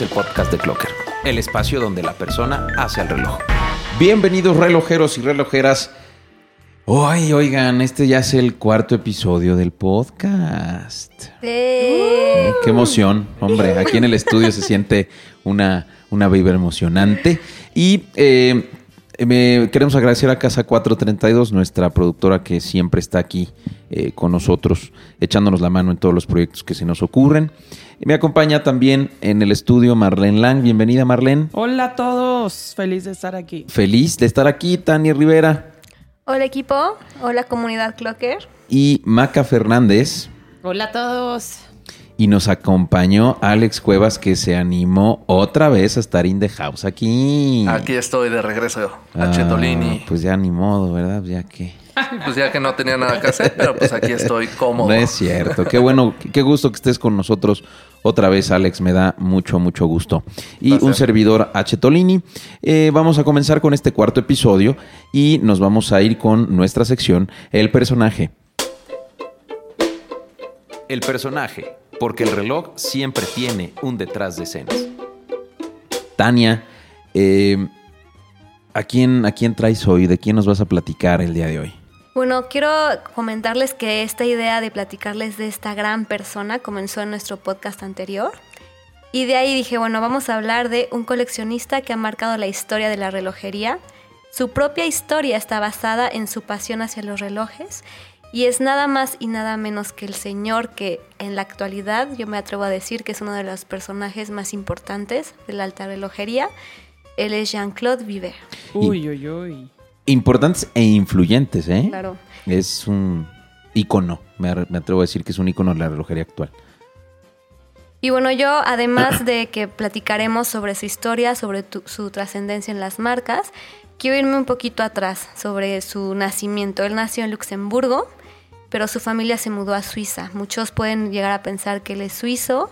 Es el podcast de Clocker, el espacio donde la persona hace el reloj. Bienvenidos relojeros y relojeras. Ay, oigan, este ya es el cuarto episodio del podcast. ¡Eh! Qué emoción, hombre. Aquí en el estudio se siente una, una vibra emocionante. Y eh, me- queremos agradecer a Casa 432, nuestra productora que siempre está aquí eh, con nosotros, echándonos la mano en todos los proyectos que se nos ocurren. Me acompaña también en el estudio Marlene Lang. Bienvenida, Marlene. Hola a todos, feliz de estar aquí. Feliz de estar aquí, Tania Rivera Hola equipo, hola comunidad Clocker. y Maca Fernández. Hola a todos. Y nos acompañó Alex Cuevas, que se animó otra vez a estar in the house aquí. Aquí estoy de regreso a Ah, Chetolini. Pues ya ni modo, ¿verdad? Ya que. Pues ya que no tenía nada que hacer, pero pues aquí estoy cómodo. No es cierto. Qué bueno, qué gusto que estés con nosotros otra vez, Alex. Me da mucho, mucho gusto. Y un servidor H. Tolini. Eh, vamos a comenzar con este cuarto episodio y nos vamos a ir con nuestra sección, El personaje. El personaje, porque el reloj siempre tiene un detrás de escenas. Tania, eh, ¿a, quién, ¿a quién traes hoy? ¿De quién nos vas a platicar el día de hoy? Bueno, quiero comentarles que esta idea de platicarles de esta gran persona comenzó en nuestro podcast anterior. Y de ahí dije, bueno, vamos a hablar de un coleccionista que ha marcado la historia de la relojería. Su propia historia está basada en su pasión hacia los relojes y es nada más y nada menos que el señor que en la actualidad yo me atrevo a decir que es uno de los personajes más importantes de la alta relojería. Él es Jean-Claude Vivet. Uy, uy, uy. Importantes e influyentes, ¿eh? Claro. Es un ícono, me, atrevo a decir que es un ícono de la relojería actual. Y bueno, yo además de que platicaremos sobre su historia, sobre tu- su trascendencia en las marcas, quiero irme un poquito atrás sobre su nacimiento. Él nació en Luxemburgo, pero su familia se mudó a Suiza. Muchos pueden llegar a pensar que él es suizo,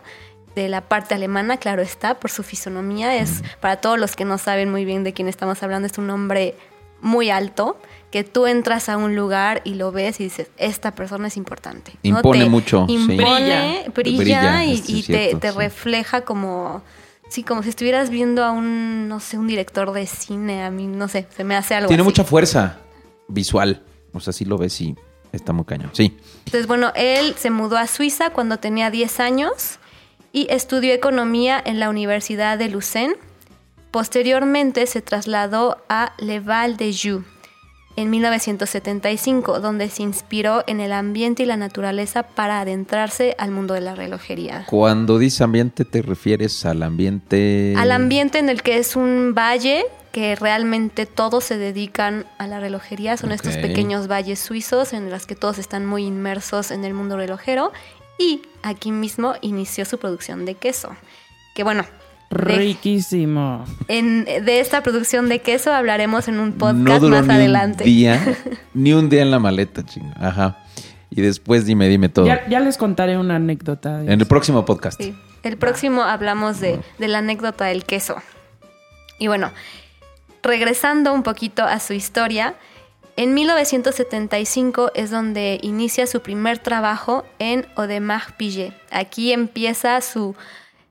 de la parte alemana, claro está, por su fisonomía. Es, para todos los que no saben muy bien de quién estamos hablando, es un hombre muy alto, que tú entras a un lugar y lo ves y dices, esta persona es importante. ¿no? Impone Te mucho, sí. Impone, brilla, Brilla, y, te, cierto, te sí. refleja como... Sí, como si estuvieras viendo a un, no sé, un director de cine. A mí, no sé, se me hace algo Tiene así. mucha fuerza visual. O sea, sí lo ves y está muy cañón. Sí. Entonces, bueno, él se mudó a Suiza cuando tenía 10 años y estudió economía en la Universidad de Lucerne. Posteriormente se trasladó a Le Val de Joux en 1975, donde se inspiró en el ambiente y la naturaleza para adentrarse al mundo de la relojería. Cuando dices ambiente, te refieres al ambiente. Al ambiente en el que es un valle que realmente todos se dedican a la relojería. Son estos pequeños valles suizos en los que todos están muy inmersos en el mundo relojero. Y aquí mismo inició su producción de queso. Que bueno, de, Riquísimo. en- de esta producción de queso hablaremos en un No podcast duró más ni adelante. Un día, ni un día en la maleta, chingo. Ajá. Y después dime, dime todo. Ya, ya les contaré una anécdota. En el próximo podcast. Sí. El próximo hablamos de, de la anécdota del queso. Y bueno, regresando un poquito a su historia, en 1975 es donde inicia su primer trabajo en Audemars Piguet. Aquí empieza su...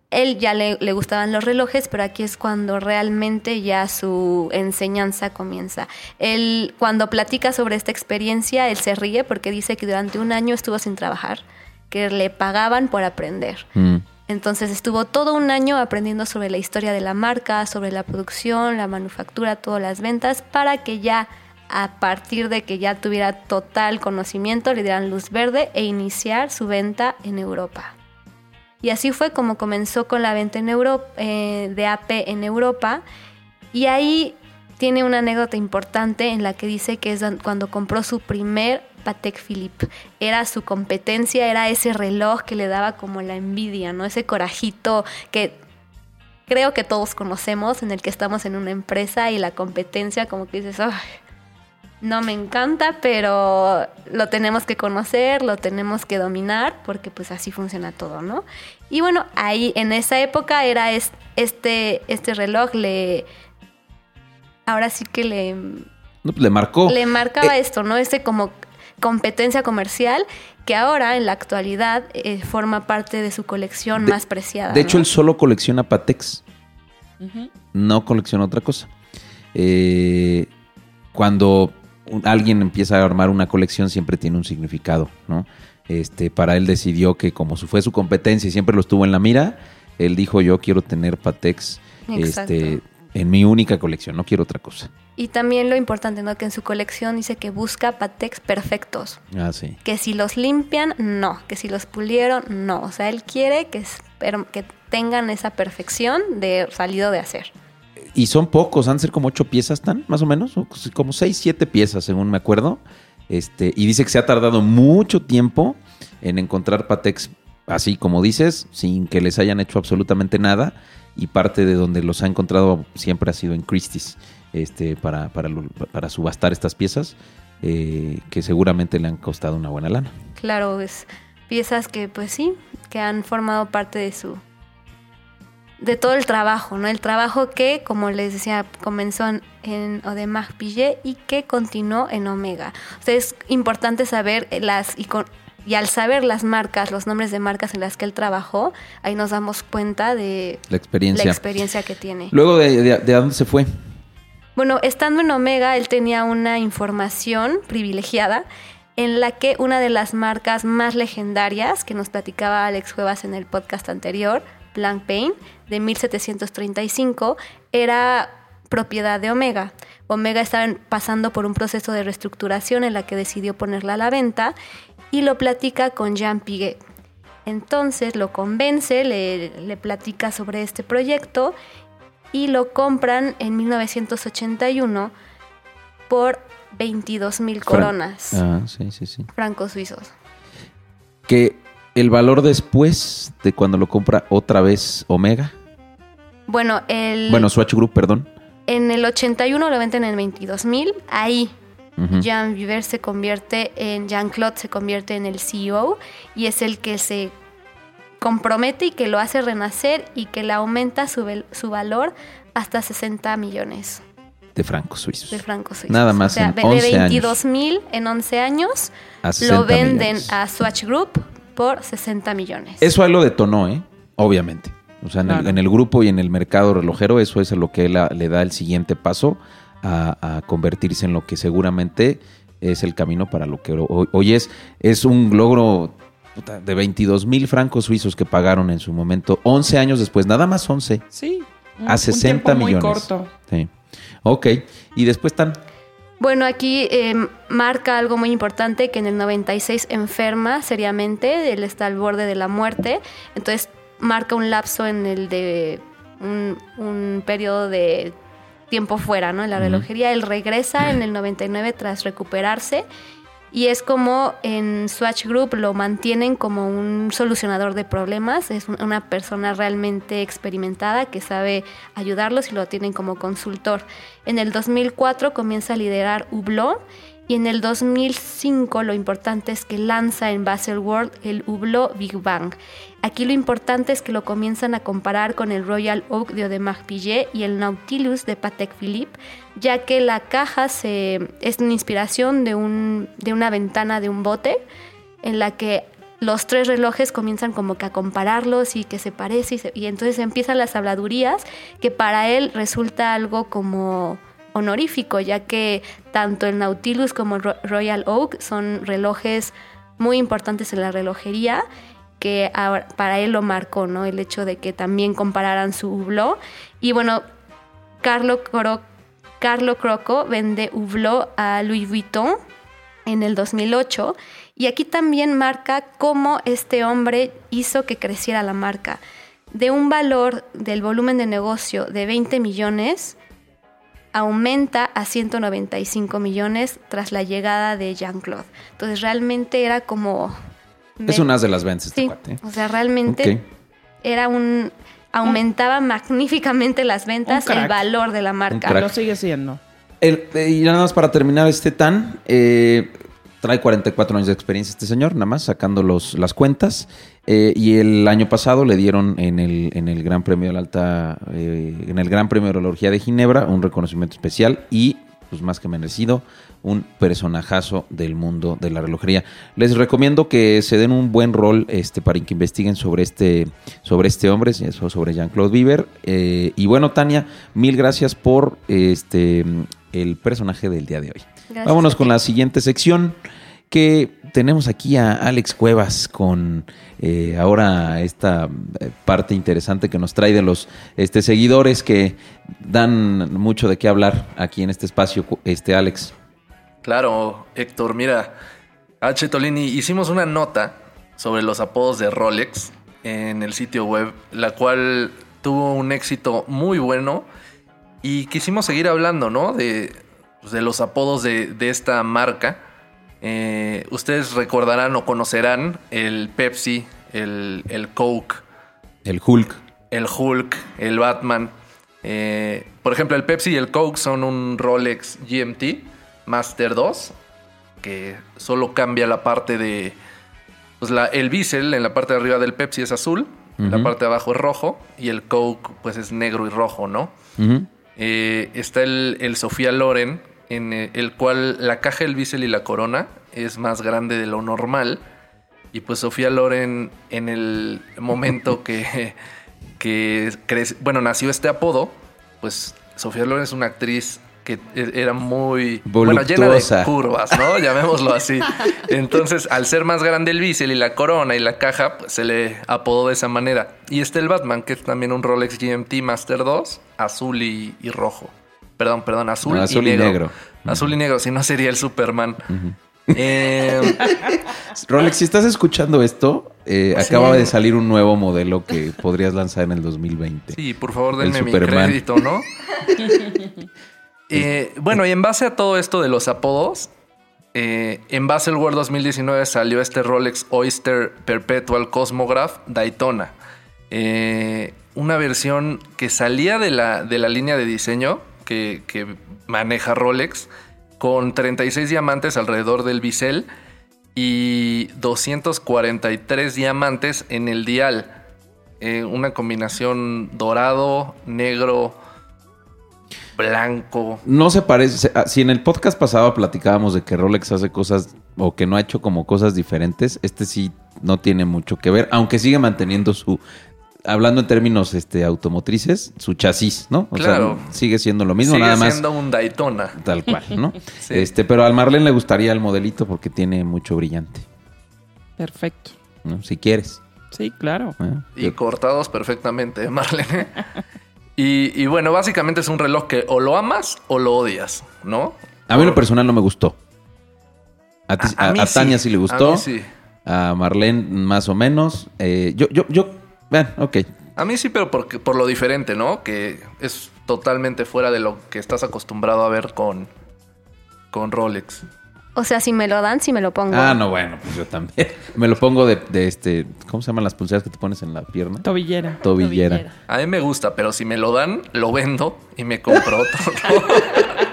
Él ya le, le gustaban los relojes, pero aquí es cuando realmente ya su enseñanza comienza. Él, cuando platica sobre esta experiencia, él se ríe porque dice que durante un año estuvo sin trabajar, que le pagaban por aprender. Mm. Entonces estuvo todo un año aprendiendo sobre la historia de la marca, sobre la producción, la manufactura, todas las ventas, para que ya a partir de que ya tuviera total conocimiento le dieran luz verde e iniciar su venta en Europa. Y así fue como comenzó con la venta eh, de AP en Europa. Y ahí tiene una anécdota importante en la que dice que es cuando compró su primer Patek Philippe. Era su competencia, era ese reloj que le daba como la envidia, ¿no? Ese corajito que creo que todos conocemos, en el que estamos en una empresa y la competencia como que dices, "Ay, no me encanta, pero lo tenemos que conocer, lo tenemos que dominar, porque pues así funciona todo, ¿no? Y bueno, ahí en esa época era es- este, este reloj, le... Ahora sí que le, pues le marcó. le marcaba Eh, esto, ¿no? Ese como competencia comercial que ahora en la actualidad eh, forma parte de su colección De- más preciada. De hecho, él solo colecciona Patex. No colecciona otra cosa. Eh, cuando un- alguien empieza a armar una colección, siempre tiene un significado, ¿no? Este, para él decidió que como su- fue su competencia y siempre lo estuvo en la mira, él dijo yo quiero tener Patex Exacto. este, en mi única colección, no quiero otra cosa. Y también lo importante, ¿no? Que en su colección dice que busca Patex perfectos. Ah, sí. Que si los limpian, no. Que si los pulieron, no. O sea, él quiere que, que tengan esa perfección de salido de hacer. Y son pocos, han de ser como ocho piezas, ¿tan? Más o menos, como seis, siete piezas, según me acuerdo. Este, y dice que se ha tardado mucho tiempo en encontrar Patex, así como dices, sin que les hayan hecho absolutamente nada. Y parte de donde los ha encontrado siempre ha sido en Christie's, este, para, para, para subastar estas piezas, eh, que seguramente le han costado una buena lana. Claro, es piezas que, pues sí, que han formado parte de su. de todo el trabajo, ¿no? El trabajo que, como les decía, comenzó en, Audemars Piguet y que continuó en Omega. O sea, es importante saber las. Y, al saber las marcas, los nombres de marcas en las que él trabajó, ahí nos damos cuenta de La experiencia. la experiencia que tiene. Luego, de, de, de a dónde se fue? Bueno, estando en Omega, él tenía una información privilegiada en la que una de las marcas más legendarias que nos platicaba Alex Cuevas en el podcast anterior, Blanc Pain, de 1735, era propiedad de Omega. Omega estaba pasando por un proceso de reestructuración en la que decidió ponerla a la venta y lo platica con Jean Piguet. Entonces lo convence, le, le platica sobre este proyecto y lo compran en 1981 por 22 mil coronas Ah, sí, sí, sí. francos suizos. que el valor después de cuando lo compra otra vez Omega, Bueno, el, bueno, Swatch Group, perdón. en el 81 lo venden en 22 mil. Ahí. Jean Viver se convierte en, Jean-Claude se convierte en el CEO y es el que se compromete y que lo hace renacer y que le aumenta su, su valor hasta 60 millones de francos suizos. de francos suizos. Nada más O sea, en de 11 años. 22 mil en 11 años A 60 lo venden millones. a Swatch Group por 60 millones. Eso a él lo detonó, ¿eh? Obviamente. O sea, en, el, en el grupo y en el mercado relojero, eso es lo que él a- le da el siguiente paso a, a convertirse en lo que seguramente es el camino para lo que hoy es. Es un logro puta, de 22 mil francos suizos que pagaron en su momento, 11 años después, nada más 11, Sí. un- a un 60 tiempo muy millones. corto. Sí. Ok. Y después están Bueno, aquí eh, marca algo muy importante que en el 96 enferma seriamente, él está al borde de la muerte, entonces marca un lapso en el de un, un periodo de tiempo fuera, ¿no? En la relojería, él regresa en el 99 tras recuperarse y es como en Swatch Group lo mantienen como un solucionador de problemas, es un- una persona realmente experimentada que sabe ayudarlos y lo tienen como consultor. En el 2004 comienza a liderar Hublot y en el 2005 lo importante es que lanza en Basel World el Hublot Big Bang. Aquí lo importante es que lo comienzan a comparar con el Royal Oak de Audemars Piguet y el Nautilus de Patek Philippe, ya que la caja es una inspiración de, un, de una ventana de un bote en la que los tres relojes comienzan como que a compararlos y que se parece y, entonces empiezan las habladurías que para él resulta algo como honorífico, ya que tanto el Nautilus como el Ro- Royal Oak son relojes muy importantes en la relojería que para él lo marcó, ¿no? El hecho de que también compararan su Hublot. Y bueno, Carlo, Cro- Carlo Croco vende Hublot a Louis Vuitton en el 2008 y aquí también marca cómo este hombre hizo que creciera la marca. De un valor del volumen de negocio de 20 millones, aumenta a 195 millones tras la llegada de Jean-Claude. Entonces realmente era como... Es un as de las ventas este Sí, cuate. o sea, realmente Ok. era un... Aumentaba magníficamente las ventas, el valor de la marca. Lo sigue siendo. El- eh, y nada más para terminar este tan, eh, trae 44 años de experiencia este señor, nada más sacando los, las cuentas. Eh, y el año pasado le dieron en el, en el Gran Premio de la Alta, eh, en el Gran Premio de Relojía de Ginebra, un reconocimiento especial y pues más que merecido, un personajazo del mundo de la relojería. Les recomiendo que se den un buen rol este, para que investiguen sobre este, sobre este hombre, sobre Jean-Claude Bieber. Eh, y bueno, Tania, mil gracias por este, el personaje del día de hoy. Gracias Vámonos con la siguiente sección que tenemos aquí a Alex Cuevas con eh, ahora esta eh, parte interesante que nos trae de los este, seguidores que dan mucho de qué hablar aquí en este espacio, este Alex. Claro, Héctor, mira, H. Tolini, hicimos una nota sobre los apodos de Rolex en el sitio web, la cual tuvo un éxito muy bueno y quisimos seguir hablando, ¿no? De, pues, de los apodos de, de esta marca. Eh, ustedes recordarán o conocerán el Pepsi, el, el Coke, El Hulk. el Hulk, el Batman. Eh, por ejemplo, el Pepsi y el Coke son un Rolex GMT Master 2 que solo cambia la parte de... Pues la, el bisel en la parte de arriba del Pepsi es azul, la parte de abajo es rojo y el Coke pues es negro y rojo, ¿no? Eh, está el, el Sofía Loren, en eh, el cual la caja del bisel y la corona es más grande de lo normal. Y pues Sofía Loren, en el momento que, que crece- bueno, nació este apodo, pues Sofía Loren es una actriz que e- era muy bueno, llena de Voluptuosa. curvas, ¿no? Llamémoslo así. Entonces, al ser más grande el bisel y la corona y la caja, pues se le apodó de esa manera. Y este el Batman, que es también un Rolex GMT Master 2, azul y, y rojo. Perdón, perdón, azul, No, azul y, y negro. negro. Azul y negro, si no sería el Superman. Eh, Rolex, si estás escuchando esto, eh, Sí. acaba de salir un nuevo modelo que podrías lanzar en el 2020. Sí, por favor, denme mi crédito, ¿no? Eh, bueno, y en base a todo esto de los apodos, en Baselworld 2019 salió este Rolex Oyster Perpetual Cosmograph Daytona. Una versión que salía de la, de la línea de diseño que, maneja Rolex, con 36 diamantes alrededor del bisel y 243 diamantes en el dial. Eh, una combinación dorado, negro, blanco. No se parece. ah, Si en el podcast pasado platicábamos de que Rolex hace cosas o que no ha hecho como cosas diferentes, este sí no tiene mucho que ver, aunque sigue manteniendo su. Hablando en términos este, automotrices, su chasis, ¿no? O Claro. sea, sigue siendo lo mismo, Sigue nada más siendo un Daytona. tal cual, ¿no? Sí. Este, pero al Marlene le gustaría el modelito porque tiene mucho brillante, Perfecto. ¿no? Si quieres. Sí, claro. ¿eh? Y cortados perfectamente, Marlene. y, y bueno, básicamente es un reloj que o lo amas o lo odias, ¿no? A mí lo personal no me gustó. A, ti- A- a a- a Tania sí, sí le a gustó. mí sí. A Marlene más o menos. Eh, yo, yo, yo, bueno, ok. A mí sí, pero porque, por lo diferente, ¿no? Que es totalmente fuera de lo que estás acostumbrado a ver con, con Rolex. O sea, si me lo dan, si me lo pongo. Ah, no, bueno, pues yo también. Me lo pongo de, de este, ¿cómo se llaman las pulseras que te pones en la pierna? Tobillera. Tobillera. A mí me gusta, pero si me lo dan, lo vendo y me compro otro.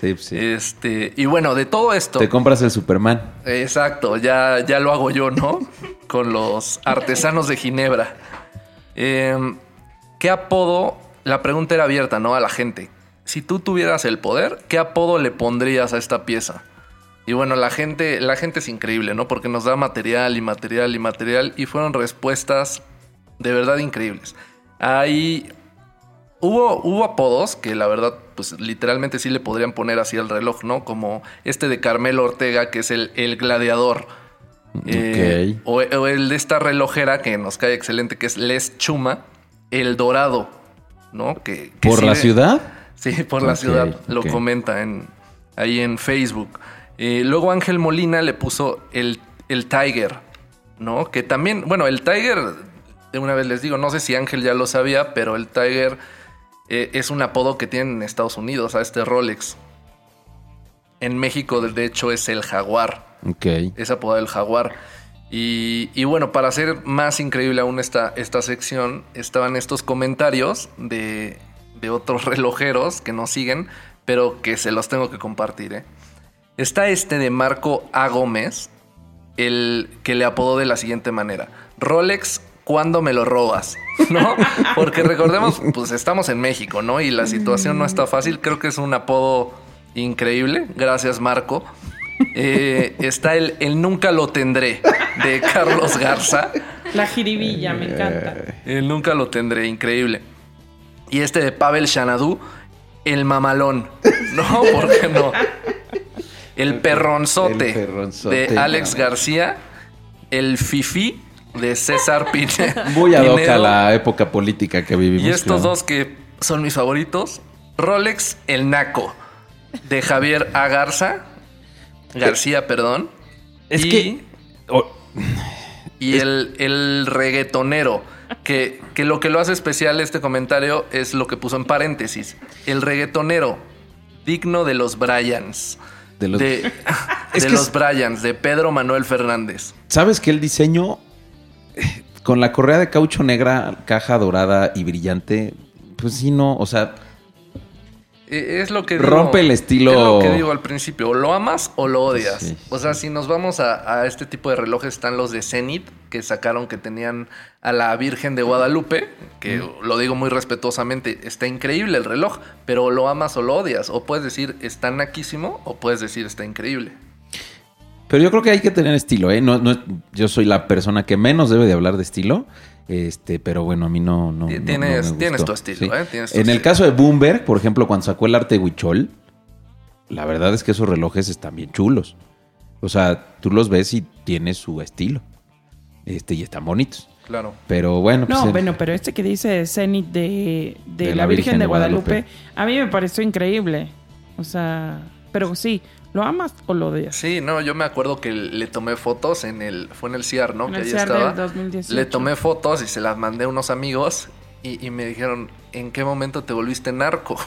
Sí, pues sí. Este, y bueno, de todo esto. Te compras el Superman. Exacto, ya, ya lo hago yo, ¿no? Con los artesanos de Ginebra. Eh, ¿Qué apodo? La pregunta era abierta, ¿no? A la gente. Si tú tuvieras el poder, ¿qué apodo le pondrías a esta pieza? Y bueno, la gente, la gente es increíble, ¿no? Porque nos da material y material y material y fueron respuestas de verdad increíbles. Hay Hubo, hubo apodos que la verdad, pues literalmente sí le podrían poner así al reloj, ¿no? Como este de Carmelo Ortega, que es el, el gladiador. Eh, o, o el de esta relojera que nos cae excelente, que es Les Chuma, el dorado, ¿no? Que, que ¿Por la ciudad? Sí, por la ciudad. Lo comenta en, ahí en Facebook. Eh, luego Ángel Molina le puso el, el Tiger, ¿no? Que también, bueno, el Tiger, de una vez les digo, no sé si Ángel ya lo sabía, pero el Tiger eh, es un apodo que tienen en Estados Unidos a este Rolex. En México, de hecho, es el Jaguar Ok. es apodado el jaguar. Y, y bueno, para hacer más increíble aún esta, esta sección, estaban estos comentarios de, de otros relojeros que nos siguen, pero que se los tengo que compartir. ¿eh? Está este de Marco A. Gómez, el que le apodó de la siguiente manera. Rolex, ¿cuándo me lo robas? ¿No? Porque recordemos, pues estamos en México, ¿no? Y la situación no está fácil. Creo que es un apodo increíble. Gracias, Marco. Eh, está el, el Nunca lo tendré de Carlos Garza. La jiribilla, me encanta. El Nunca lo tendré, increíble. Y este de Pavel Shanadú, el mamalón. No, ¿por qué no? El perronzote, El perronzote, de Alex. García. El fifi de César Pine- Muy ad hoc a la época política que vivimos. Y estos claro. dos que son mis favoritos. Rolex El Naco de Javier A. Garza. García, perdón. Es y, que... oh, Y el, el reggaetonero. Que, que lo que lo hace especial este comentario es lo que puso en paréntesis. El reggaetonero. Digno de los Bryans. De los- de, de los es- Bryans, de Pedro Manuel Fernández. ¿Sabes que el diseño con la correa de caucho negra, caja dorada y brillante, pues sí, no, o sea, Eh, Es lo que Rompe el estilo- Es lo que digo al principio. O lo amas o lo odias. Sí. O sea, si nos vamos a, a este tipo de relojes, están los de Zenith, que sacaron que tenían a la Virgen de Guadalupe, que lo digo muy respetuosamente, está increíble el reloj, pero o lo amas o lo odias. O puedes decir está naquísimo, o puedes decir está increíble. Pero yo creo que hay que tener estilo, ¿eh? No, no es- yo soy la persona que menos debe de hablar de estilo. Este, pero bueno, a mí no. no Ti- no- tienes- no me tienes tu estilo, ¿eh? Tienes tu en el caso de Bloomberg, por ejemplo, cuando sacó el arte de Huichol, la verdad es que esos relojes están bien chulos. O sea, tú los ves y tiene su estilo. Este, y están bonitos. Claro. Pero bueno, pues, No, el- bueno, pero este que dice Zenith de, de la, Virgen, de Guadalupe, a mí me pareció increíble. O sea, pero sí, ¿lo amas o lo odias? Sí, no, yo me acuerdo que le tomé fotos en el. Fue en el CIAR, ¿no? En que el ahí CIAR estaba. del 2018. Le tomé fotos y se las mandé a unos amigos y, y me dijeron, ¿en qué momento te volviste narco?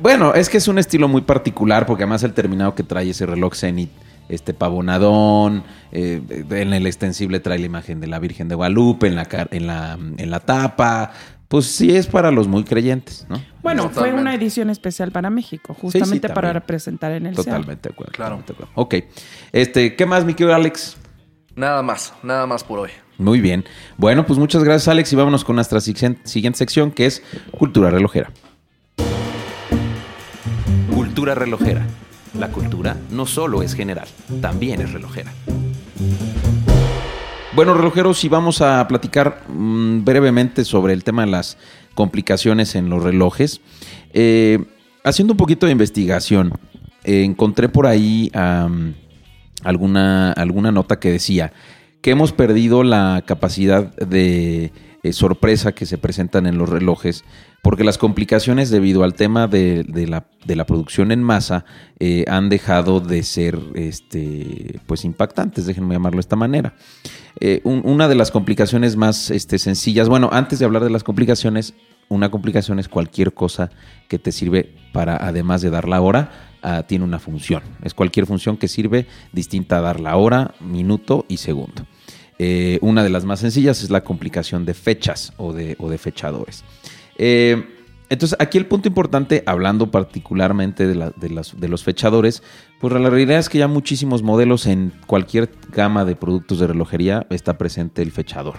Bueno, es que es un estilo muy particular porque además el terminado que trae ese reloj Zenith, este pavonadón, eh, en el extensible trae la imagen de la Virgen de Guadalupe en la, en la, en la tapa. Pues sí es para los muy creyentes, ¿no? Bueno, fue una edición especial para México, sí, justamente para representar en el. Totalmente de acuerdo. Claro. totalmente de acuerdo. Ok. Este, ¿qué más, mi querido Alex? nada más, nada más por hoy. Muy bien. Bueno, pues muchas gracias, Alex, y vámonos con nuestra siguien- siguiente sección que es Cultura Relojera. Cultura relojera. La cultura no solo es general, también es relojera. Bueno, relojeros, y vamos a platicar mm, brevemente sobre el tema de las complicaciones en los relojes. Eh, haciendo un poquito de investigación, eh, encontré por ahí alguna, alguna nota que decía que hemos perdido la capacidad de eh, sorpresa que se presentan en los relojes porque las complicaciones debido al tema de, la, producción en masa eh, han dejado de ser este, pues impactantes, déjenme llamarlo de esta manera. Eh, un- una de las complicaciones más este, sencillas, bueno, antes de hablar de las complicaciones, una complicación es cualquier cosa que te sirve para, además de dar la hora, ah, tiene una función. Es cualquier función que sirve distinta a dar la hora, minuto y segundo. Eh, una de las más sencillas es la complicación de fechas o de, o de fechadores. Eh, entonces, aquí el punto importante, hablando particularmente de, de las- de los fechadores, pues la realidad es que ya muchísimos modelos en cualquier gama de productos de relojería está presente el fechador.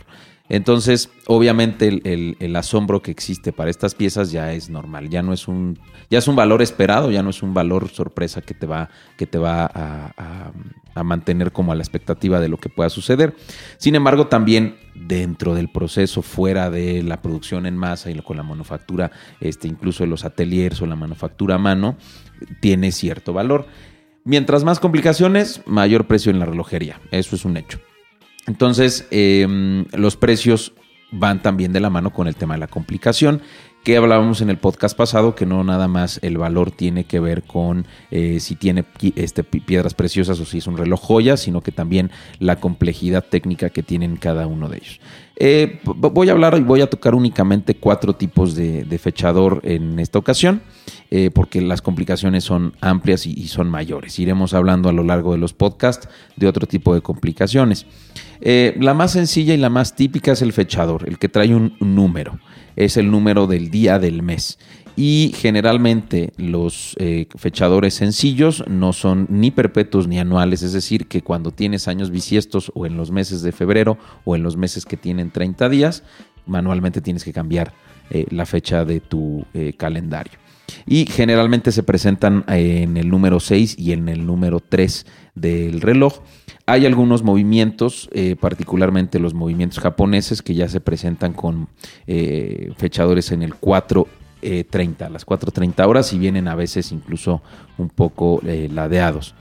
Entonces, obviamente, el, asombro que existe para estas piezas ya es normal, ya no es un, ya es un valor esperado, ya no es un valor sorpresa que te va, que te va a, a- mantener como a la expectativa de lo que pueda suceder. Sin embargo, también dentro del proceso, fuera de la producción en masa y con la manufactura, este, incluso los ateliers o la manufactura a mano, tiene cierto valor. Mientras más complicaciones, mayor precio en la relojería. Eso es un hecho. Entonces, eh, los precios van también de la mano con el tema de la complicación, que hablábamos en el podcast pasado, que no nada más el valor tiene que ver con eh, si tiene este, pi- piedras preciosas o si es un reloj joya, sino que también la complejidad técnica que tienen cada uno de ellos. Eh, voy a hablar y voy a tocar únicamente cuatro tipos de, fechador en esta ocasión, eh, porque las complicaciones son amplias y, y son mayores. Iremos hablando a lo largo de los podcasts de otro tipo de complicaciones. Eh, la más sencilla y la más típica es el fechador, el que trae un número. Es el número del día del mes. Y generalmente los eh, fechadores sencillos no son ni perpetuos ni anuales, es decir, que cuando tienes años bisiestos o en los meses de febrero o en los meses que tienen 30 días, manualmente tienes que cambiar eh, la fecha de tu eh, calendario. y generalmente se presentan en el número 6 y en el número 3 del reloj. Hay algunos movimientos, particularmente los movimientos japoneses, que ya se presentan con fechadores en el 4 30, las 4.30 horas y vienen a veces incluso un poco ladeados.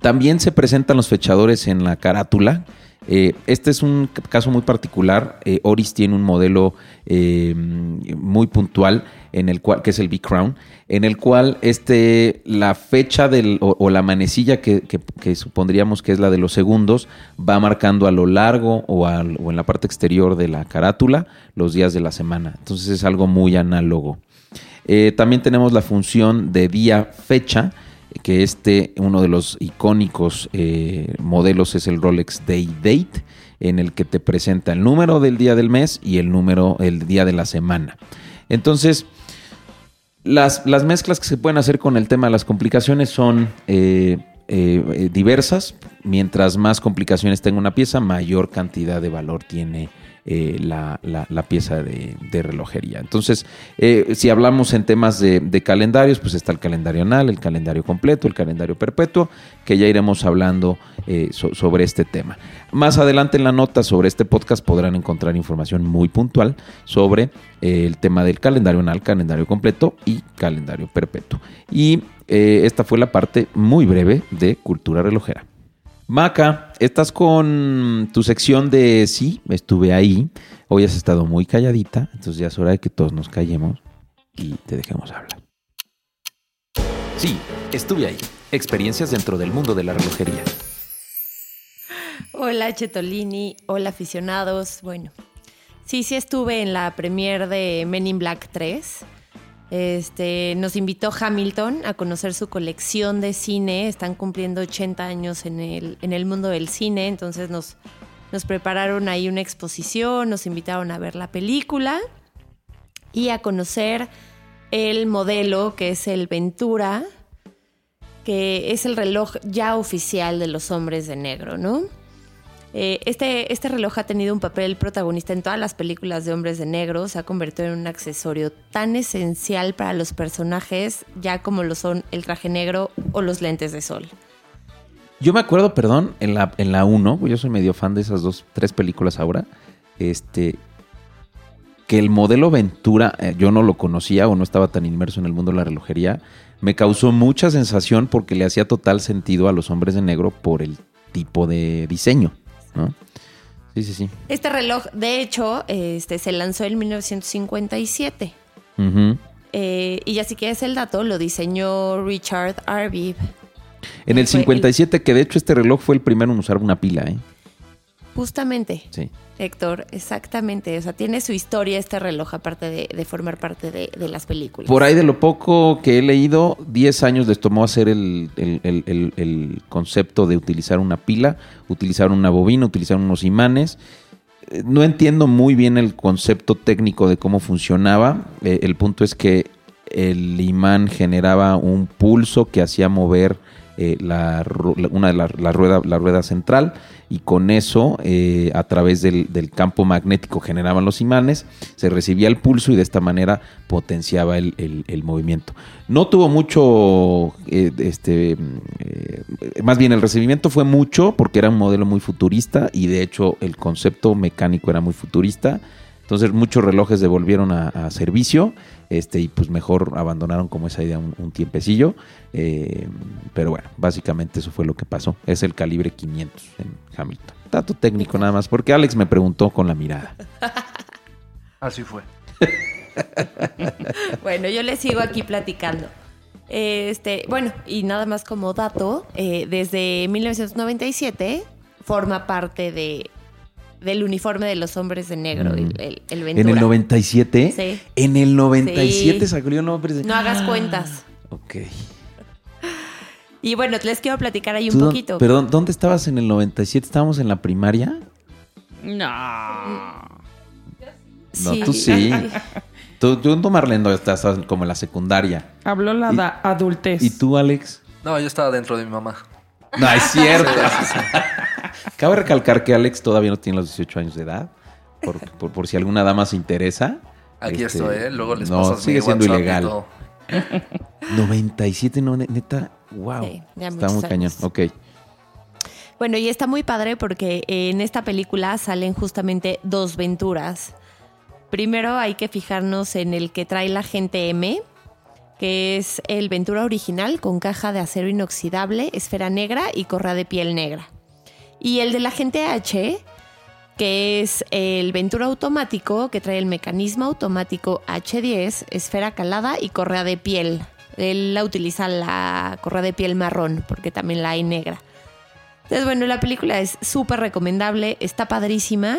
también se presentan los fechadores en la carátula, eh, este es un caso muy particular. Eh, Oris tiene un modelo eh, muy puntual en el cual, que es el B-Crown, en el cual este, la fecha o, la manecilla que, supondríamos que es la de los segundos va marcando a lo largo o, o en la parte exterior de la carátula los días de la semana. Entonces es algo muy análogo. también tenemos la función de día-fecha que este, uno de los icónicos eh, modelos es el Rolex Day Date, en el que te presenta el número del día del mes y el número, el día de la semana. Entonces, las, las mezclas que se pueden hacer con el tema de las complicaciones son eh, eh, diversas. Mientras más complicaciones tenga una pieza, mayor cantidad de valor tiene eh, la, pieza de, relojería. Entonces, eh, si hablamos en temas de, calendarios, pues está el calendario anal, el calendario completo, el calendario perpetuo, que ya iremos hablando eh, sobre este tema. Más adelante en la nota sobre este podcast podrán encontrar información muy puntual sobre el tema del calendario anal, calendario completo y calendario perpetuo. Y esta fue la parte muy breve de cultura relojera. Maca, estás con tu sección de sí, estuve ahí. Hoy has estado muy calladita, entonces ya es hora de que todos nos callemos y te dejemos hablar. Sí, estuve ahí. Experiencias dentro del mundo de la relojería. Hola Chetolini, hola aficionados. Bueno, sí, sí estuve en la premiere de Men in Black 3. Este, nos invitó Hamilton a conocer su colección de cine. Están cumpliendo 80 años en el, en el mundo del cine, entonces nos, nos prepararon ahí una exposición, nos invitaron a ver la película y a conocer el modelo que es el Ventura, que es el reloj ya oficial de los hombres de negro, ¿no? Eh, este, este reloj ha tenido un papel protagonista en todas las películas de hombres de negro, se ha convertido en un accesorio tan esencial para los personajes ya como lo son el traje negro o los lentes de sol. Yo me acuerdo, perdón, en la, en la 1, yo soy medio fan de esas dos, tres películas ahora, este, que el modelo Ventura, eh, yo no lo conocía o no estaba tan inmerso en el mundo de la relojería, me causó mucha sensación porque le hacía total sentido a los hombres de negro por el tipo de diseño. Sí, sí, sí. Este reloj, de hecho, este, se lanzó en 1957. Eh, y ya si quieres el dato, lo diseñó Richard Arviv. En el 57, que de hecho este reloj fue el primero en usar una pila, ¿eh? Justamente. Sí. Héctor, exactamente. O sea, tiene su historia este reloj, aparte de, formar parte de, las películas. Por ahí de lo poco que he leído, 10 años les tomó hacer el, el, concepto de utilizar una pila, utilizar una bobina, utilizar unos imanes. Eh, no entiendo muy bien el concepto técnico de cómo funcionaba. Eh, el punto es que el imán generaba un pulso que hacía mover eh, la, una de la, rueda, la rueda central y con eso eh, a través del, campo magnético generaban los imanes, se recibía el pulso y de esta manera potenciaba el, movimiento. No tuvo mucho, eh, este, más bien el recibimiento fue mucho porque era un modelo muy futurista y de hecho el concepto mecánico era muy futurista. Entonces muchos relojes devolvieron a servicio este, y pues mejor abandonaron como esa idea un, tiempecillo. Eh, pero bueno, básicamente eso fue lo que pasó. Es el calibre 500 en Hamilton. Dato técnico nada más, porque Alex me preguntó con la mirada. Así fue. bueno, yo le sigo aquí platicando. Este, bueno, y nada más como dato, eh, desde 1997 forma parte de del uniforme de los hombres de negro, mm. el, el, Ventura. ¿En el 97? Sí. En el 97 sí. salió hombres de No hagas cuentas. Ok. Y bueno, les quiero platicar ahí un poquito. Perdón, ¿dónde estabas en el 97? ¿Estábamos en la primaria? No. No, tú sí. tú, tú, tú, Marlene, estás como en la secundaria. Habló la adultez. ¿Y tú, Alex? No, yo estaba dentro de mi mamá. No, es cierto. Cabe recalcar que Alex todavía no tiene los 18 años de edad. Por, si alguna dama se interesa. Aquí Este, estoy, ¿eh? Luego les no, pasas sigue mi siendo WhatsApp ilegal. todo. 97, no, ne- neta, wow. Sí, ya Está muy cañón. años. Ok. Bueno, y está muy padre porque en esta película salen justamente dos Venturas. Primero hay que fijarnos en el que trae la gente M, que es el Ventura original con caja de acero inoxidable, esfera negra y correa de piel negra. Y el de la gente H, que es el Ventura automático, que trae el mecanismo automático H10, esfera calada y correa de piel. Él la utiliza la correa de piel marrón, porque también la hay negra. Entonces, bueno, la película es súper recomendable, está padrísima.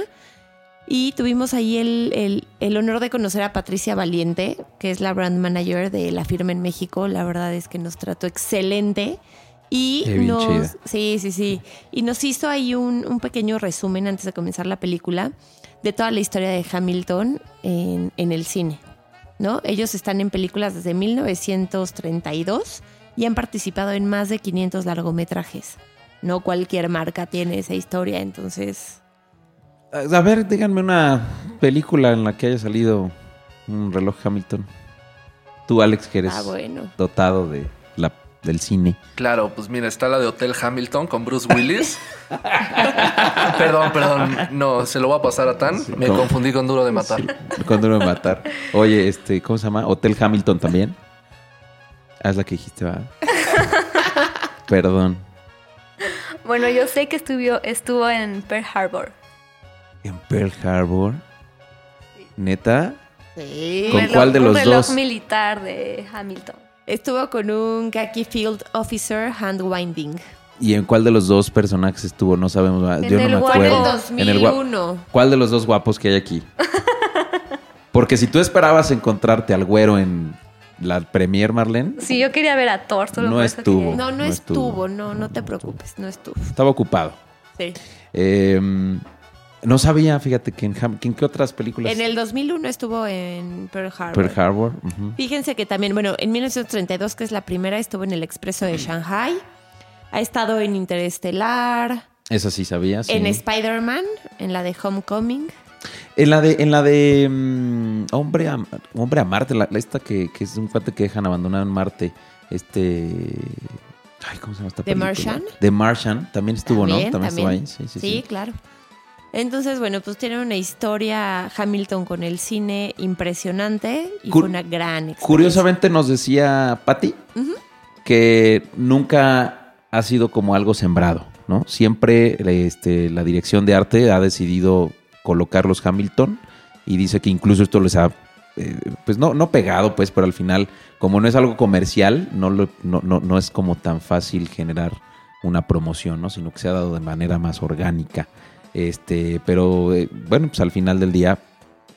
Y tuvimos ahí el, el- el honor de conocer a Patricia Valiente, que es la brand manager de la firma en México. La verdad es que nos trató excelente. Y nos. chida. Sí, sí, sí. Y nos hizo ahí un, un pequeño resumen antes de comenzar la película de toda la historia de Hamilton en, en el cine. ¿No? Ellos están en películas desde 1932 y han participado en más de 500 largometrajes. No cualquier marca tiene esa historia, entonces. A ver, díganme una película en la que haya salido un reloj Hamilton. Tú, Alex, que eres Ah, bueno. dotado de la, del cine. Claro, pues mira, está la de Hotel Hamilton con Bruce Willis. perdón, perdón. No, se lo voy a pasar a Tan. Me ¿cómo? confundí con Duro de Matar. Cuando uno me matar. Oye, este, ¿cómo se llama? Hotel Hamilton también. Ah, es la que dijiste, va. Perdón. Bueno, yo sé que estuvo, estuvo en Pearl Harbor. En Pearl Harbor. ¿Neta? Sí. ¿Con reloj- cuál de los un reloj dos? militar de Hamilton. Estuvo con un khaki field officer handwinding. ¿Y en cuál de los dos personajes estuvo? No sabemos. En Yo no me acuerdo. En el gua- 2001. ¿Cuál de los dos guapos que hay aquí? Porque si tú esperabas encontrarte al güero en la premier, Marlene, Sí, yo quería ver a Thor. solo No estuvo. No, no, No estuvo. estuvo. No, no te preocupes, no estuvo. estaba ocupado. Sí. Eh, no sabía, fíjate, que en, Ham- que en qué otras películas. En el 2001 estuvo en Pearl Harbor. Pearl Harbor. Fíjense que también, bueno, en 1932, que es la primera, estuvo en el Expreso de Shanghai. Ha estado en Interestelar, Esa sí sabía. sí. en Spider-Man, en la de Homecoming. En la de, en la de mm, Hombre, a, Hombre a Marte, la, la esta que, que es un cuate que dejan abandonado en Marte. Este. Ay, ¿cómo se llama esta ¿The película? Martian? The Martian. También estuvo, ¿no? También, También, estuvo también. ahí. Sí, sí, Sí, sí. claro. Entonces, bueno, pues tiene una historia Hamilton con el cine impresionante y Cur- fue una gran experiencia. Curiosamente nos decía Patty que nunca ha sido como algo sembrado, ¿no? Siempre este, la dirección de arte ha decidido colocar los Hamilton y dice que incluso esto les ha, eh, pues no, no pegado, pues, pero al final, como no es algo comercial, no, lo- no, no, no es como tan fácil generar una promoción, ¿no? Sino que se ha dado de manera más orgánica. Este, pero eh, bueno, pues al final del día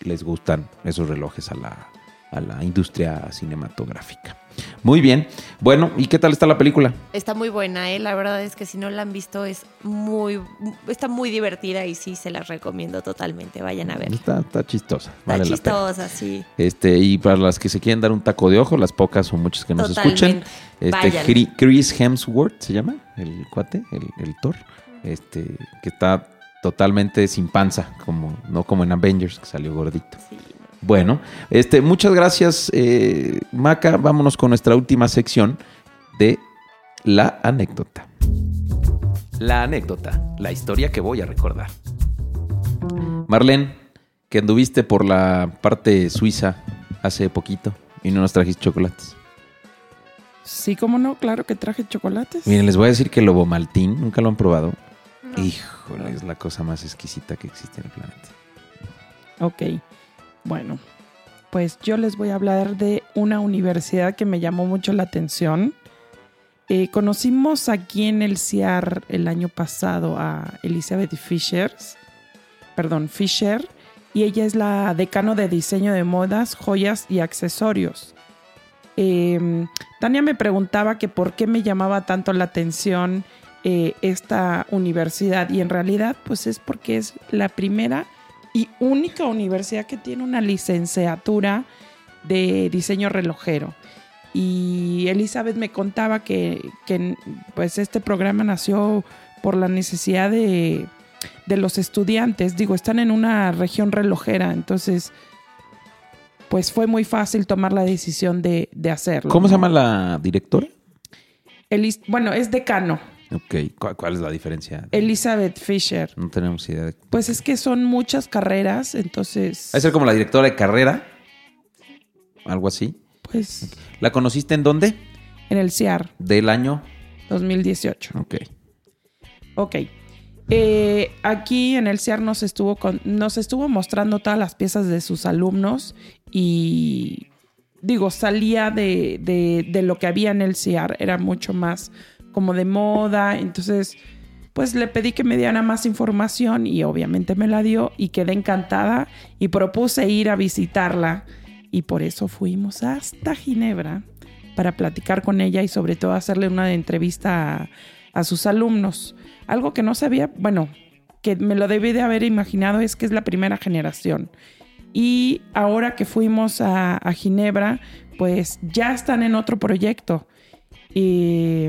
les gustan esos relojes a la, a la industria cinematográfica. Muy bien. Bueno, ¿y qué tal está la película? Está muy buena, ¿eh? La verdad es que si no la han visto es muy... Está muy divertida y sí se las recomiendo totalmente. Vayan a verla. Está, está chistosa. Está Vale chistosa, sí. Este, y para las que se quieren dar un taco de ojo, las pocas o muchas que nos Totalmente. escuchen, este Chris Hemsworth se llama, el cuate, el, el Thor, este, que está totalmente sin panza, como, no como en Avengers, que salió gordito. Sí. Bueno, este, muchas gracias, eh, Maca. Vámonos con nuestra última sección de la anécdota. La anécdota, la historia que voy a recordar. Marlene, que anduviste por la parte suiza hace poquito y no nos trajiste chocolates. Sí, cómo no, claro que traje chocolates. Miren, les voy a decir que el lobo maltín, nunca lo han probado. Híjole, es la cosa más exquisita que existe en el planeta. Ok, bueno, pues yo les voy a hablar de una universidad que me llamó mucho la atención. Eh, conocimos aquí en el CIAR el año pasado a Elizabeth Fisher, perdón, Fisher, y ella es la decano de diseño de modas, joyas y accesorios. Eh, Tania me preguntaba que por qué me llamaba tanto la atención eh, esta universidad y en realidad pues es porque es la primera y única universidad que tiene una licenciatura de diseño relojero. Y Elizabeth me contaba que, que, pues este programa nació por la necesidad de, de los estudiantes. Digo, están en una región relojera, entonces pues fue muy fácil tomar la decisión de, de hacerlo. ¿Cómo se llama la directora? Elis- bueno, es decano, Ok, ¿cuál, cuál es la diferencia? Elizabeth Fisher. No tenemos idea. de- Pues es que son muchas carreras, entonces, ¿Va a ser como la directora de carrera? Algo así. pues ¿La conociste en dónde? en el CIAR Del año. 2018. Ok. Ok. Eh, aquí en el CIAR nos estuvo, con- nos estuvo mostrando todas las piezas de sus alumnos y digo, salía de, de- de lo que había en el CIAR, era mucho más como de moda, entonces pues le pedí que me diera más información y obviamente me la dio y quedé encantada y propuse ir a visitarla y por eso fuimos hasta Ginebra para platicar con ella y sobre todo hacerle una entrevista a, sus alumnos. Algo que no sabía, bueno, que me lo debí de haber imaginado es que es la primera generación. Y ahora que fuimos a, a Ginebra, pues ya están en otro proyecto. Y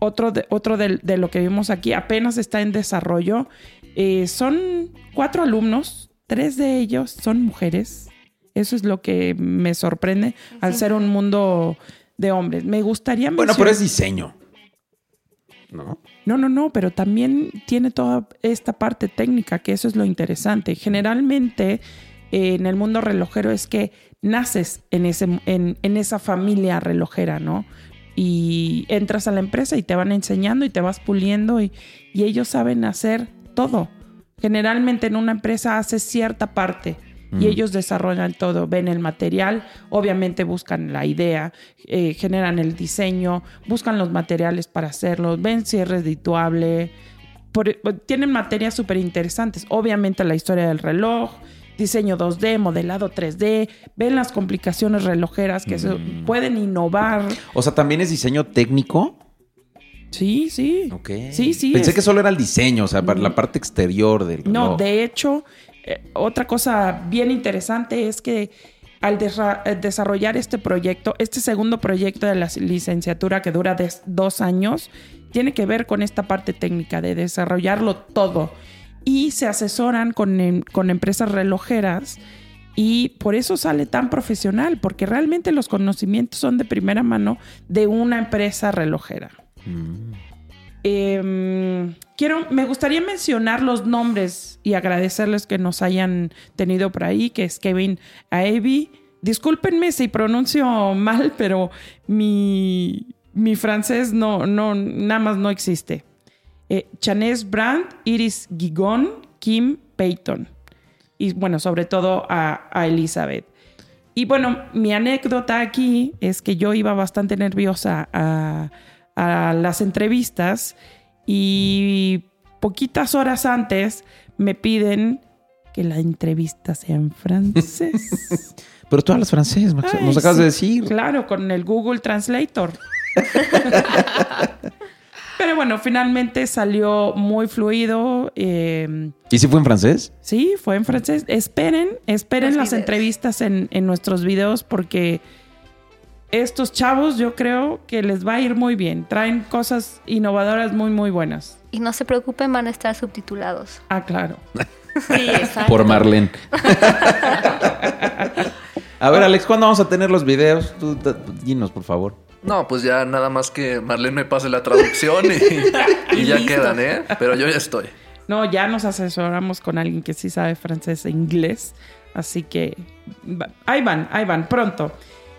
otro de, otro del- de, lo que vimos aquí apenas está en desarrollo. Eh, son cuatro alumnos, tres de ellos son mujeres. Eso es lo que me sorprende al ser un mundo de hombres. Me gustaría Bueno, pero es diseño. ¿No? no, no, no, pero también tiene toda esta parte técnica, que eso es lo interesante. Generalmente eh, en el mundo relojero es que naces en, ese, en, en esa familia relojera, ¿no? Y entras a la empresa y te van enseñando y te vas puliendo y, y ellos saben hacer todo. Generalmente en una empresa haces cierta parte y ellos desarrollan todo, ven el material, obviamente buscan la idea, eh, generan el diseño, buscan los materiales para hacerlo, ven si es redituable, por- tienen materias súper interesantes, obviamente la historia del reloj, diseño 2D, modelado 3D, ven las complicaciones relojeras que se- pueden innovar. O sea, también es diseño técnico. Sí, sí. Ok. Sí, sí. Pensé es- que solo era el diseño, o sea, para la parte exterior del No, reloj. de hecho, eh, otra cosa bien interesante es que al eh, desarrollar este proyecto, este segundo proyecto de la licenciatura que dura dos años, tiene que ver con esta parte técnica de desarrollarlo todo. Y se asesoran con, em- con empresas relojeras y por eso sale tan profesional, porque realmente los conocimientos son de primera mano de una empresa relojera. Mm. Eh, quiero, me gustaría mencionar los nombres y agradecerles que nos hayan tenido por ahí, que es Kevin Aevi. Discúlpenme si pronuncio mal, pero mi, mi francés no, no, nada más no existe. Eh, Chanés Brandt, Iris Gigon, Kim Payton. Y bueno, sobre todo a, a Elizabeth. Y bueno, mi anécdota aquí es que yo iba bastante nerviosa a, a las entrevistas y poquitas horas antes me piden que la entrevista sea en francés. Pero tú hablas francés, Max. Ay, Nos acabas sí, de decir. Claro, con el Google Translator. Pero bueno, finalmente salió muy fluido. eh, ¿Y si fue en francés? Sí, fue en francés. Esperen, esperen Los las videos. entrevistas en, en nuestros videos porque estos chavos yo creo que les va a ir muy bien. Traen cosas innovadoras muy, muy buenas. Y no se preocupen, van a estar subtitulados. Ah, claro. Sí, exacto. Por Marlene. a ver, Alex, ¿cuándo vamos a tener los videos? Tú, dinos, por favor. No, pues ya nada más que Marlene me pase la traducción y, y ya listo. quedan, ¿eh? Pero yo ya estoy. No, ya nos asesoramos con alguien que sí sabe francés e inglés. Así que ahí van, ahí van, pronto.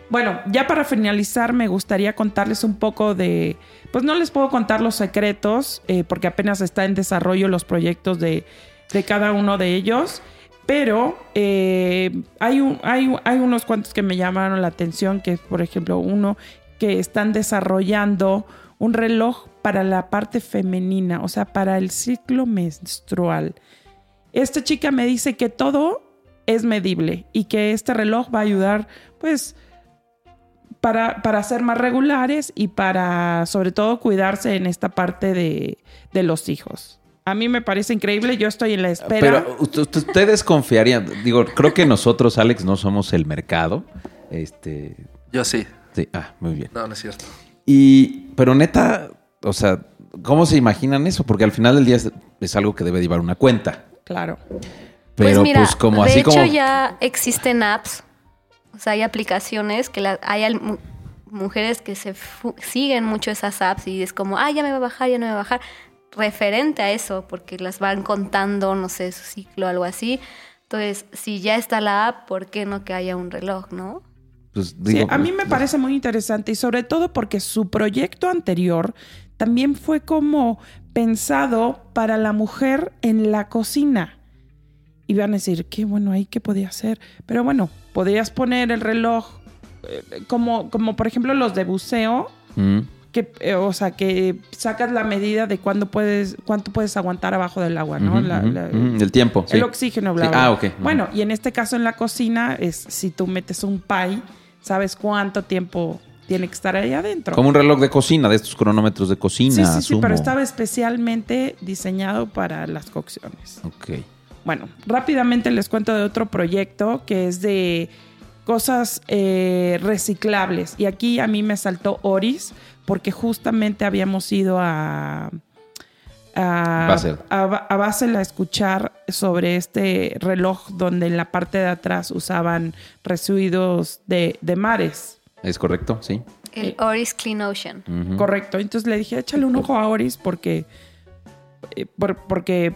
Bueno, ya para finalizar me gustaría contarles un poco de... Pues no les puedo contar los secretos eh, porque apenas está en desarrollo los proyectos de, de cada uno de ellos. Pero eh, hay, un- hay, hay unos cuantos que me llamaron la atención, que es por ejemplo uno que están desarrollando un reloj para la parte femenina, o sea, para el ciclo menstrual. Esta chica me dice que todo es medible y que este reloj va a ayudar, pues, para, para ser más regulares y para, sobre todo, cuidarse en esta parte de, de los hijos. A mí me parece increíble, yo estoy en la espera. Pero ustedes confiarían. Digo, creo que nosotros, Alex, no somos el mercado. Este. Yo sí. Sí, ah, muy bien. No, no es cierto. Y, pero neta, o sea, ¿cómo se imaginan eso? Porque al final del día es, es algo que debe llevar una cuenta. Claro. Pero pues, mira, como de así hecho como... ya existen apps, o sea, hay aplicaciones que la- hay al- mujeres que se siguen mucho esas apps y es como, ah, ya me va a bajar, ya no me va a bajar, referente a eso, porque las van contando, no sé, su ciclo, algo así. Entonces, si ya está la app, ¿por qué no que haya un reloj, no? Pues, Sí, a mí me pues, parece muy interesante y sobre todo porque su proyecto anterior también fue como pensado para la mujer en la cocina. Y van a decir, qué bueno ahí, ¿qué podía hacer? Pero bueno, podrías poner el reloj eh, como, como por ejemplo los de buceo, mm, que, eh, o sea, que sacas la medida de cuándo puedes, cuánto puedes aguantar abajo del agua, ¿no? La- el tiempo. sí. el oxígeno, bla, Sí, bla. ah, ok. Bueno, y en este caso en la cocina es si tú metes un pie, sabes cuánto tiempo tiene que estar ahí adentro. Como un reloj de cocina, de estos cronómetros de cocina, sí, sí, sí, pero estaba especialmente diseñado para las cocciones. Ok. Bueno, rápidamente les cuento de otro proyecto que es de cosas eh, reciclables. Y aquí a mí me saltó Oris porque justamente habíamos ido a... A Basel. a, Ba- a Basel a escuchar sobre este reloj donde en la parte de atrás usaban residuos de, de mares. ¿Es correcto? Sí. El Eh, Oris Clean Ocean. Correcto. Entonces le dije, échale un ojo a Oris porque, eh, por- porque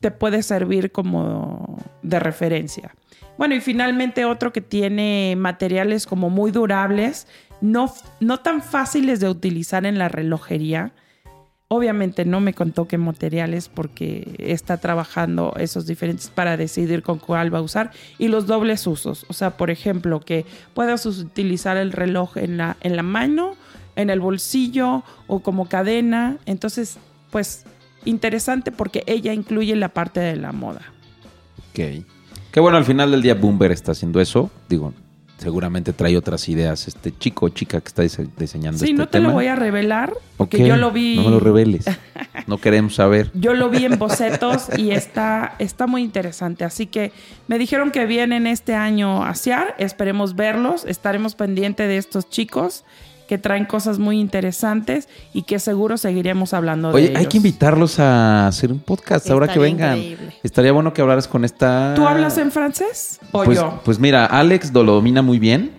te puede servir como de referencia. Bueno, y finalmente otro que tiene materiales como muy durables, no, no tan fáciles de utilizar en la relojería. Obviamente no me contó qué materiales porque está trabajando esos diferentes para decidir con cuál va a usar. Y los dobles usos. O sea, por ejemplo, que puedas utilizar el reloj en la, en la mano, en el bolsillo o como cadena. Entonces, pues interesante porque ella incluye la parte de la moda. Ok. Qué bueno, al final del día Boomer está haciendo eso. Digo, seguramente trae otras ideas este chico o chica que está dise- diseñando Sí, este no te tema. lo voy a revelar porque yo lo vi. No me lo reveles. No queremos saber. Yo lo vi en bocetos y está, está muy interesante. Así que me dijeron que vienen este año a SIAR. Esperemos verlos. Estaremos pendientes de estos chicos que traen cosas muy interesantes y que seguro seguiremos hablando de Oye, ellos. hay que invitarlos a hacer un podcast ahora que vengan. increíble. Estaría bueno que hablaras con esta. ¿Tú hablas en francés o pues, yo? Pues mira, Alex lo domina muy bien.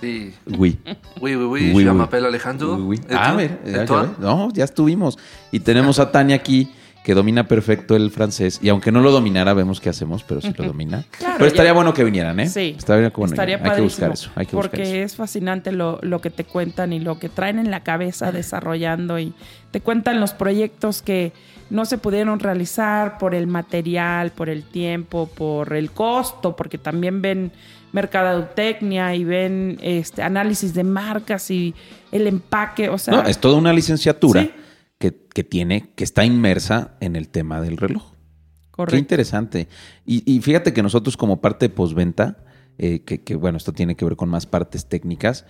Sí. Oui. Oui, oui, oui, Oui, je oui. m'appelle Alejandro. Oui, oui. Ah, mira, Et ya, ya. No, ya estuvimos. Y tenemos a Tania aquí, que domina perfecto el francés. Y aunque no lo dominara, vemos qué hacemos, pero sí lo domina. Claro, pero estaría ya- bueno que vinieran, ¿eh? Sí. Estaría, bueno, Estaría hay que buscar eso. Hay que porque buscar eso. es fascinante lo, lo que te cuentan y lo que traen en la cabeza desarrollando y te cuentan los proyectos que no se pudieron realizar por el material, por el tiempo, por el costo, porque también ven mercadotecnia y ven este análisis de marcas y el empaque, o sea, No, es toda una licenciatura Sí. Que, que tiene, que está inmersa en el tema del reloj. Qué correcto. interesante. Y, y fíjate que nosotros como parte de postventa, eh, que, que, bueno, esto tiene que ver con más partes técnicas,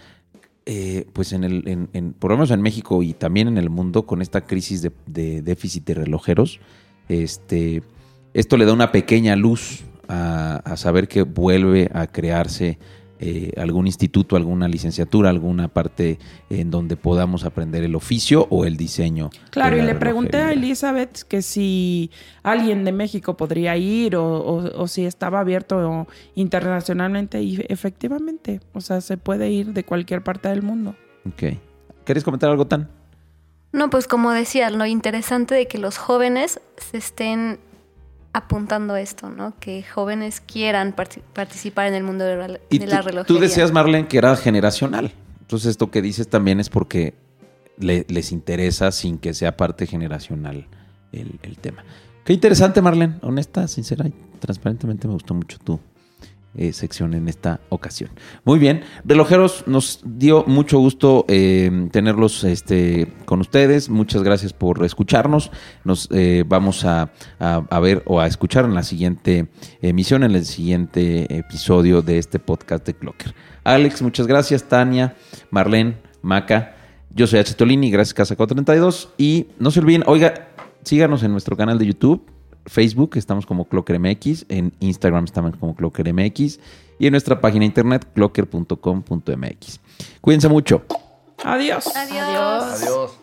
eh, pues en el, en, en- por lo menos en México y también en el mundo, con esta crisis de, de déficit de relojeros, este, esto le da una pequeña luz a, a saber que vuelve a crearse eh, algún instituto, alguna licenciatura, alguna parte en donde podamos aprender el oficio o el diseño. Claro, y le pregunté a. Elizabeth que si alguien de México podría ir o, o- o si estaba abierto internacionalmente y efectivamente, o sea, se puede ir de cualquier parte del mundo. Ok. ¿Quieres comentar algo tan? No, pues como decía, lo interesante de que los jóvenes se estén apuntando a esto, ¿no? Que jóvenes quieran parti- participar en el mundo de, Y de tú, la tú relojería. decías, Marlene, que era generacional. Entonces, esto que dices también es porque le- les interesa sin que sea parte generacional el, el tema. Qué interesante, Marlene. Honesta, sincera y transparentemente me gustó mucho tu eh, sección en esta ocasión. Muy bien. Relojeros, nos dio mucho gusto eh, tenerlos este, con ustedes. Muchas gracias por escucharnos. Nos eh, vamos a, a- ver o a escuchar en la siguiente emisión, en el siguiente episodio de este podcast de Clocker. Alex, muchas gracias. Tania, Marlene, Maca. Yo soy H. Tolini, gracias Casa 432. Y no se olviden, oiga, síganos en nuestro canal de YouTube, Facebook estamos como ClockerMX, en Instagram estamos como ClockerMX y en nuestra página internet clocker.com.mx. Cuídense mucho. Adiós. Adiós. Adiós.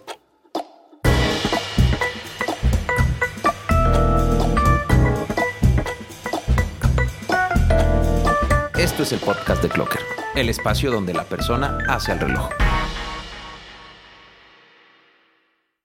Esto es el podcast de Clocker, el espacio donde la persona hace el reloj.